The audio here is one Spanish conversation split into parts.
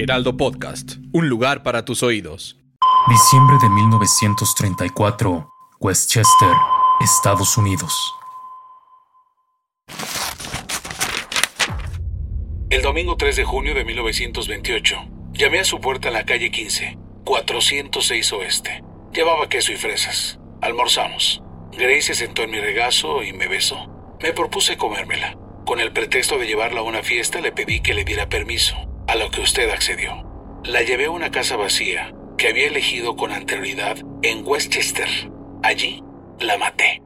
Heraldo Podcast, un lugar para tus oídos. Diciembre de 1934, Westchester, Estados Unidos. El domingo 3 de junio de 1928, llamé a su puerta en la calle 15, 406 Oeste. Llevaba queso y fresas. Almorzamos. Grace se sentó en mi regazo y me besó. Me propuse comérmela. Con el pretexto de llevarla a una fiesta le pedí que le diera permiso, a lo que usted accedió. La llevé a una casa vacía que había elegido con anterioridad en Westchester. Allí la maté.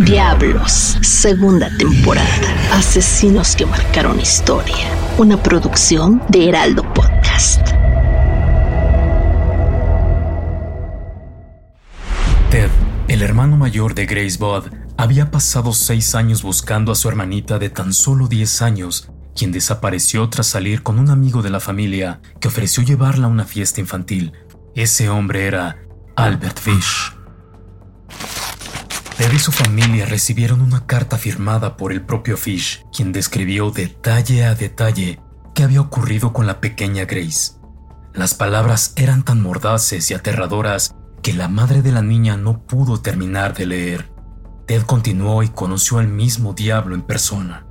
Diablos, segunda temporada. Asesinos que marcaron historia. Una producción de Heraldo Podcast. Ted, el hermano mayor de Grace Budd, había pasado seis años buscando a su hermanita de tan solo 10 años, quien desapareció tras salir con un amigo de la familia que ofreció llevarla a una fiesta infantil. Ese hombre era Albert Fish. Ted y su familia recibieron una carta firmada por el propio Fish, quien describió detalle a detalle qué había ocurrido con la pequeña Grace. Las palabras eran tan mordaces y aterradoras que la madre de la niña no pudo terminar de leer. Ted continuó y conoció al mismo diablo en persona.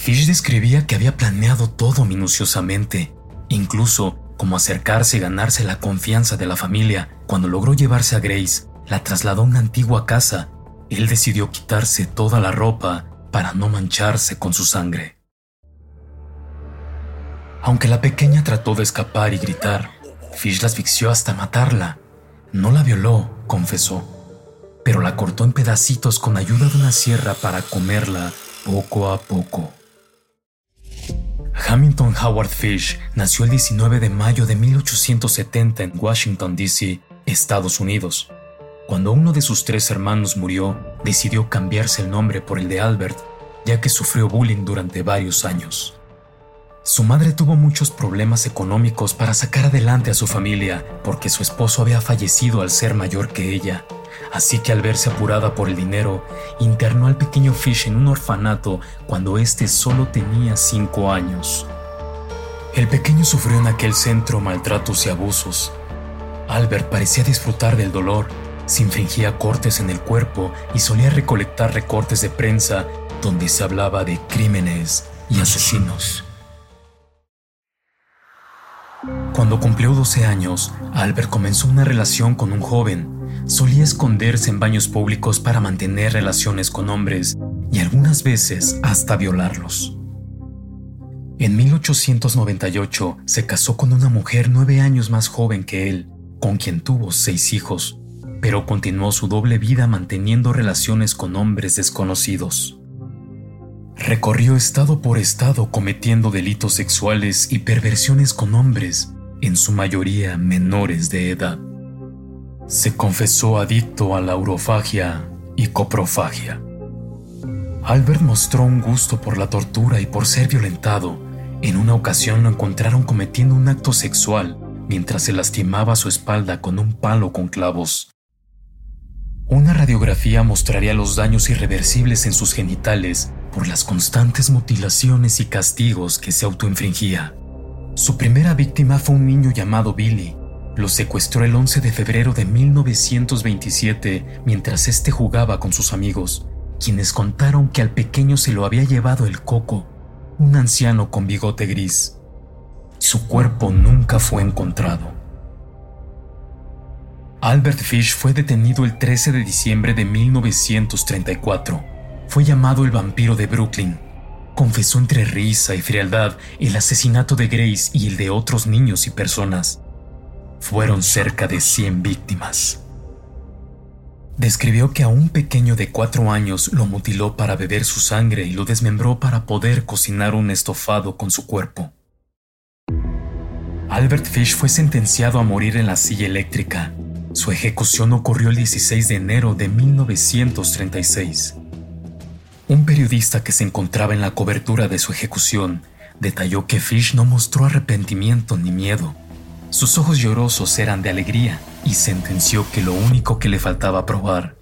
Fish describía que había planeado todo minuciosamente, incluso como acercarse y ganarse la confianza de la familia. Cuando logró llevarse a Grace, la trasladó a una antigua casa. Él decidió quitarse toda la ropa para no mancharse con su sangre. Aunque la pequeña trató de escapar y gritar, Fish la asfixió hasta matarla. No la violó, confesó, pero la cortó en pedacitos con ayuda de una sierra para comerla poco a poco. Hamilton Howard Fish nació el 19 de mayo de 1870 en Washington, D.C., Estados Unidos. Cuando uno de sus tres hermanos murió, decidió cambiarse el nombre por el de Albert, ya que sufrió bullying durante varios años. Su madre tuvo muchos problemas económicos para sacar adelante a su familia porque su esposo había fallecido al ser mayor que ella. Así que al verse apurada por el dinero, internó al pequeño Fish en un orfanato cuando éste solo tenía cinco años. El pequeño sufrió en aquel centro maltratos y abusos. Albert parecía disfrutar del dolor, se infringía cortes en el cuerpo y solía recolectar recortes de prensa donde se hablaba de crímenes y asesinos. Cuando cumplió 12 años, Albert comenzó una relación con un joven. Solía esconderse en baños públicos para mantener relaciones con hombres y algunas veces hasta violarlos. En 1898 se casó con una mujer nueve años más joven que él, con quien tuvo seis hijos, pero continuó su doble vida manteniendo relaciones con hombres desconocidos. Recorrió estado por estado cometiendo delitos sexuales y perversiones con hombres, en su mayoría menores de edad. Se confesó adicto a la urofagia y coprofagia. Albert mostró un gusto por la tortura y por ser violentado. En una ocasión lo encontraron cometiendo un acto sexual mientras se lastimaba su espalda con un palo con clavos. Una radiografía mostraría los daños irreversibles en sus genitales por las constantes mutilaciones y castigos que se autoinfringía. Su primera víctima fue un niño llamado Billy. Lo secuestró el 11 de febrero de 1927 mientras éste jugaba con sus amigos, quienes contaron que al pequeño se lo había llevado el coco, un anciano con bigote gris. Su cuerpo nunca fue encontrado. Albert Fish fue detenido el 13 de diciembre de 1934. Fue llamado el vampiro de Brooklyn. Confesó entre risa y frialdad el asesinato de Grace y el de otros niños y personas. Fueron cerca de 100 víctimas. describió que a un pequeño de cuatro años lo mutiló para beber su sangre y lo desmembró para poder cocinar un estofado con su cuerpo. Albert Fish fue sentenciado a morir en la silla eléctrica. Su ejecución ocurrió el 16 de enero de 1936. Un periodista que se encontraba en la cobertura de su ejecución detalló que Fish no mostró arrepentimiento ni miedo. Sus ojos llorosos eran de alegría y sentenció que lo único que le faltaba probar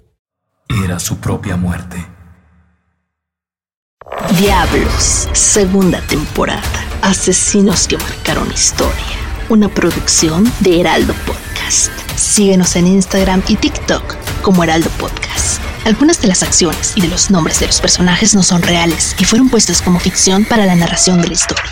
era su propia muerte. Diablos, segunda temporada. Asesinos que marcaron historia. Una producción de Heraldo Podcast. Síguenos en Instagram y TikTok como Heraldo Podcast. Algunas de las acciones y de los nombres de los personajes no son reales y fueron puestos como ficción para la narración de la historia.